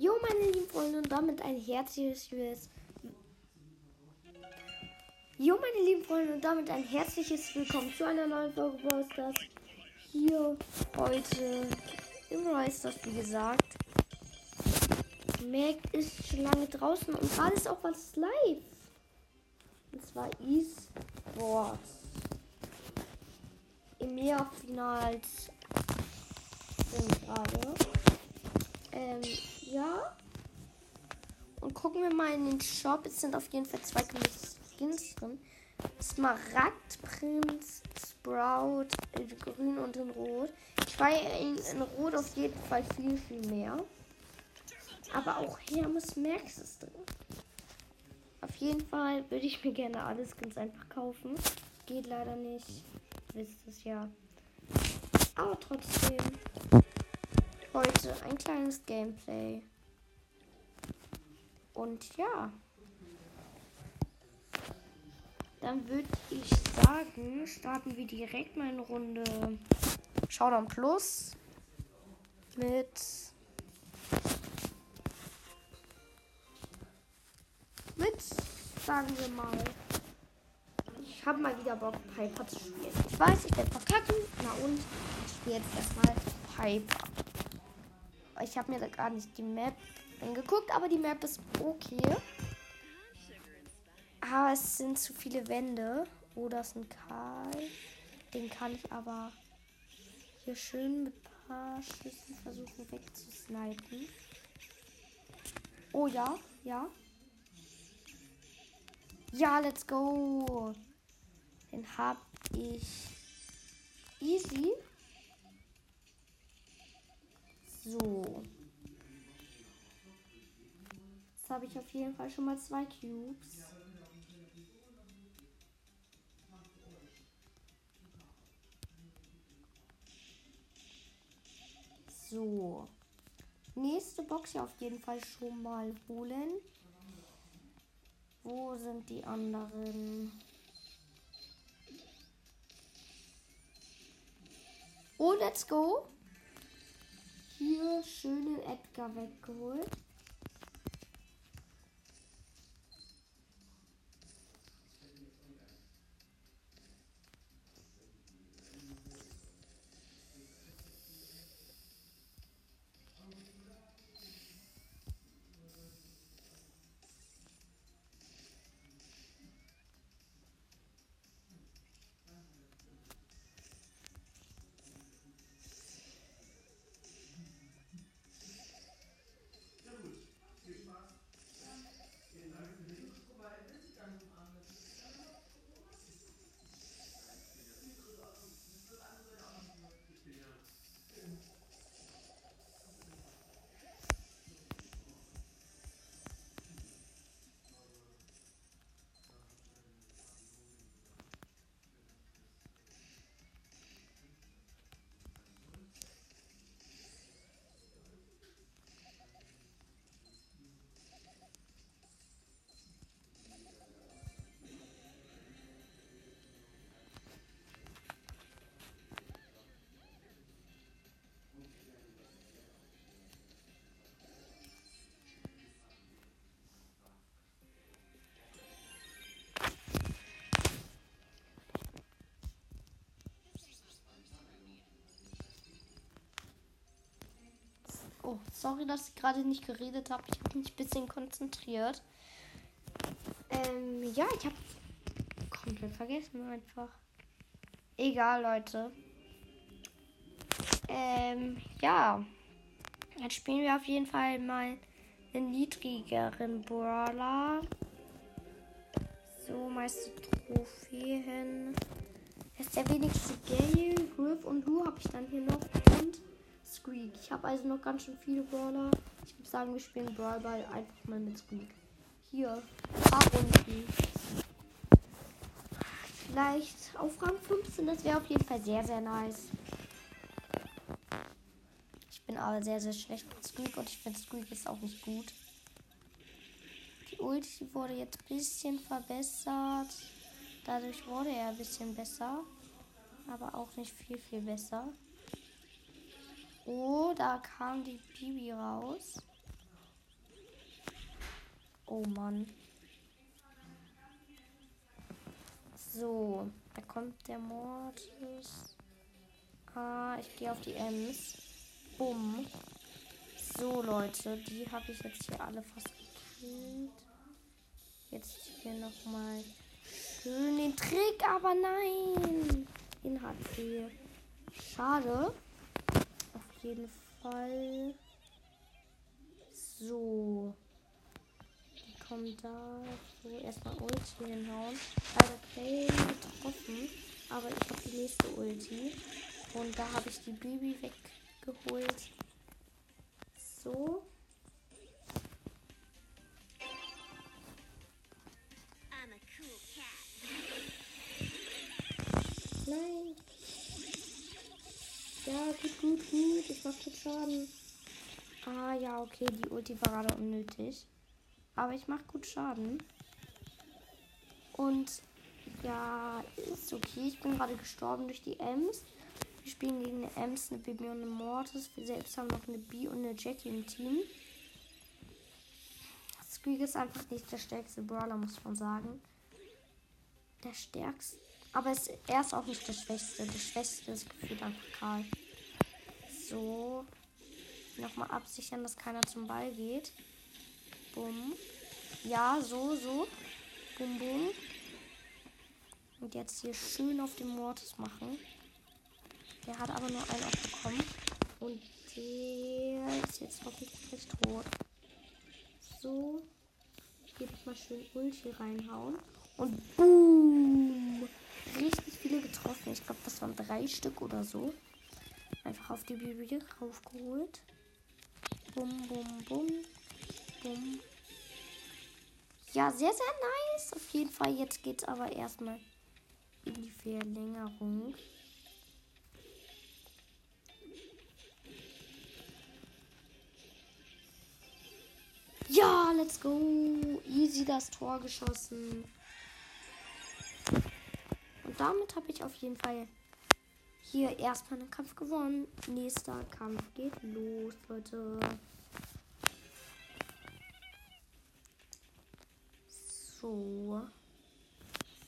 Jo, meine lieben Freunde, und damit ein herzliches Jo, meine lieben Freunde, und damit ein herzliches Willkommen zu einer neuen Folge Ballstars. Hier heute im Stars, wie gesagt. Mac ist schon lange draußen und gerade ist auch was live. Und zwar E-Sports. Im Mehrfinals sind gerade. Ähm, ja. Und gucken wir mal in den Shop. Es sind auf jeden Fall zwei Skins drin. Smaragd, Prinz, Sprout, in grün und in rot. Ich war in, in rot auf jeden Fall viel, viel mehr. Aber auch Hermes Max ist drin. Auf jeden Fall würde ich mir gerne alle Skins einfach kaufen. Geht leider nicht. Wisst es ja. Aber trotzdem. Heute ein kleines Gameplay. Und ja. Dann würde ich sagen, starten wir direkt mal eine Runde Showdown Plus mit mit sagen wir mal ich habe mal wieder Bock Piper zu spielen. Ich weiß, ich werde verkacken. Na und ich spiele jetzt erstmal Piper. Ich habe mir da gar nicht die Map angeguckt, aber die Map ist okay. Aber es sind zu viele Wände. Oh, das ist ein Karl. Den kann ich aber hier schön mit ein paar Schüssen versuchen wegzusnipen. Oh ja, ja. Ja, let's go. Den hab ich easy. So. Habe ich auf jeden Fall schon mal zwei Cubes. So. Nächste Box hier auf jeden Fall schon mal holen. Wo sind die anderen? Oh, let's go. Hier schönen Edgar weggeholt. Oh, sorry, dass ich gerade nicht geredet habe. Ich habe mich ein bisschen konzentriert. Ähm, ja, ich habe komplett vergessen einfach. Egal, Leute. Ähm, ja. Jetzt spielen wir auf jeden Fall mal einen niedrigeren Brawler. So, meiste Trophäen. Das ist der wenigste Gale, Griff und Lu habe ich dann hier noch. Und Squeak. Ich habe also noch ganz schön viele Brawler. Ich würde sagen, wir spielen Brawlball einfach mal mit Squeak. Hier, paar Runden. Vielleicht auf Rang 15, das wäre auf jeden Fall sehr, sehr nice. Ich bin aber sehr, sehr schlecht mit Squeak und ich finde Squeak ist auch nicht gut. Die Ulti wurde jetzt ein bisschen verbessert. Dadurch wurde er ein bisschen besser. Aber auch nicht viel, viel besser. Oh, da kam die Bibi raus. Oh Mann. So, da kommt der Mortis. Ah, ich gehe auf die Ems. Bumm. So, Leute, die habe ich jetzt hier alle fast gekillt. Jetzt hier nochmal schön den Trick, aber nein. Den hat sie. Schade. Jeden Fall. So. Die kommen da. So, erstmal Ulti hinhauen. Leider Clay getroffen. Aber ich habe die nächste Ulti. Und da habe ich die Baby weggeholt. So. Ja, gut, gut, gut. Ich mach gut Schaden. Ah, ja, okay. Die Ulti war gerade unnötig. Aber ich mach gut Schaden. Und ja, ist okay. Ich bin gerade gestorben durch die Ems. Wir spielen gegen eine Ems, eine Bibi und eine Mortis. Wir selbst haben noch eine B und eine Jackie im Team. Squeak ist einfach nicht der stärkste Brawler, muss man sagen. Der stärkste. Aber es, er ist auch nicht der Schwächste. Der Schwächste ist gefühlt einfach Karl. So. Nochmal absichern, dass keiner zum Ball geht. Bumm. Ja, so, so. Bum, bum. Und jetzt hier schön auf den Mortis machen. Der hat aber nur einen aufbekommen. Und der ist jetzt hoffentlich gleich tot. So. Hier mal schön Ulti reinhauen. Und boom! Richtig viele getroffen. Ich glaube, das waren drei Stück oder so. Einfach auf die Bibi raufgeholt. Bum, bum, bum. Bum. Ja, sehr, sehr nice. Auf jeden Fall. Jetzt geht's aber erstmal in die Verlängerung. Ja, let's go. Easy das Tor geschossen. Damit habe ich auf jeden Fall hier erstmal einen Kampf gewonnen. Nächster Kampf geht los, Leute. So.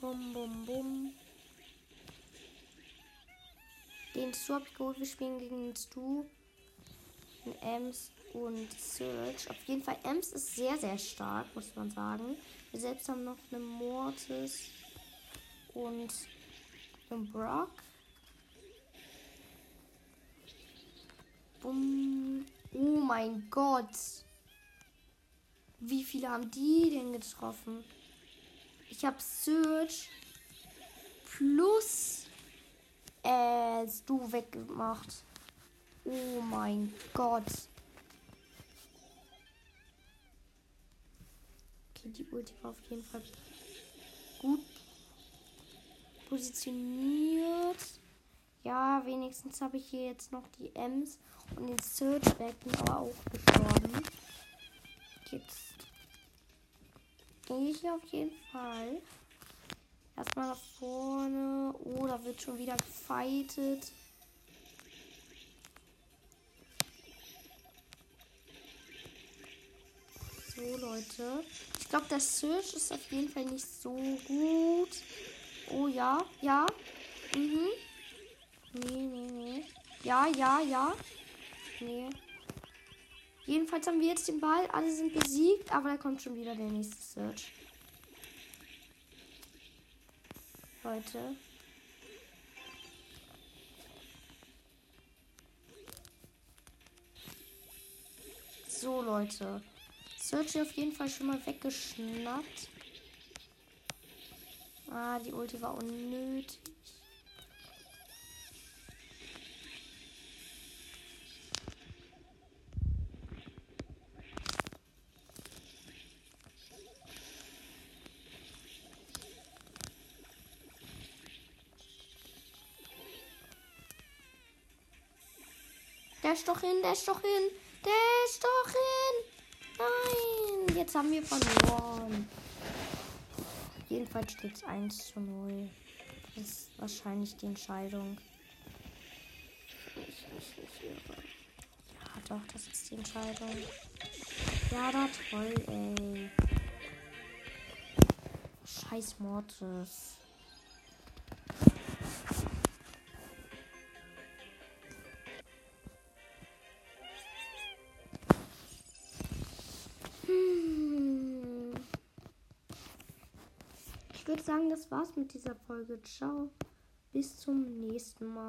Bum, bum, bum. Den Stu habe ich geholt. Wir spielen gegen den Stu. Ems und Search. Auf jeden Fall, Ems ist sehr, sehr stark, muss man sagen. Wir selbst haben noch eine Mortis und einen Brock. Bumm. Oh mein Gott. Wie viele haben die denn getroffen? Ich habe Search plus äh, du weggemacht. Oh mein Gott. Okay, die Ulti war auf jeden Fall gut positioniert. Ja, wenigstens habe ich hier jetzt noch die Ems und den Search weg, aber auch gestorben. Jetzt gehe ich auf jeden Fall erstmal nach vorne. Oh, da wird schon wieder gefightet. So, Leute. Ich glaube, der Search ist auf jeden Fall nicht so gut. Oh ja, ja. Mhm. Nee, nee, nee. Ja, ja, ja. Nee. Jedenfalls haben wir jetzt den Ball. Alle sind besiegt, aber da kommt schon wieder der nächste Search. Leute. So, Leute. Search auf jeden Fall schon mal weggeschnappt. Ah, die Ulti war unnötig. Der ist doch hin, der ist doch hin, der ist doch hin. Nein, jetzt haben wir verloren. Jedenfalls steht es 1 zu 0. Das ist wahrscheinlich die Entscheidung. Ich weiß nicht, wie Ja, doch, das ist die Entscheidung. Ja, da toll, ey. Scheiß Mortis. Würde sagen, das war's mit dieser Folge. Ciao. Bis zum nächsten Mal.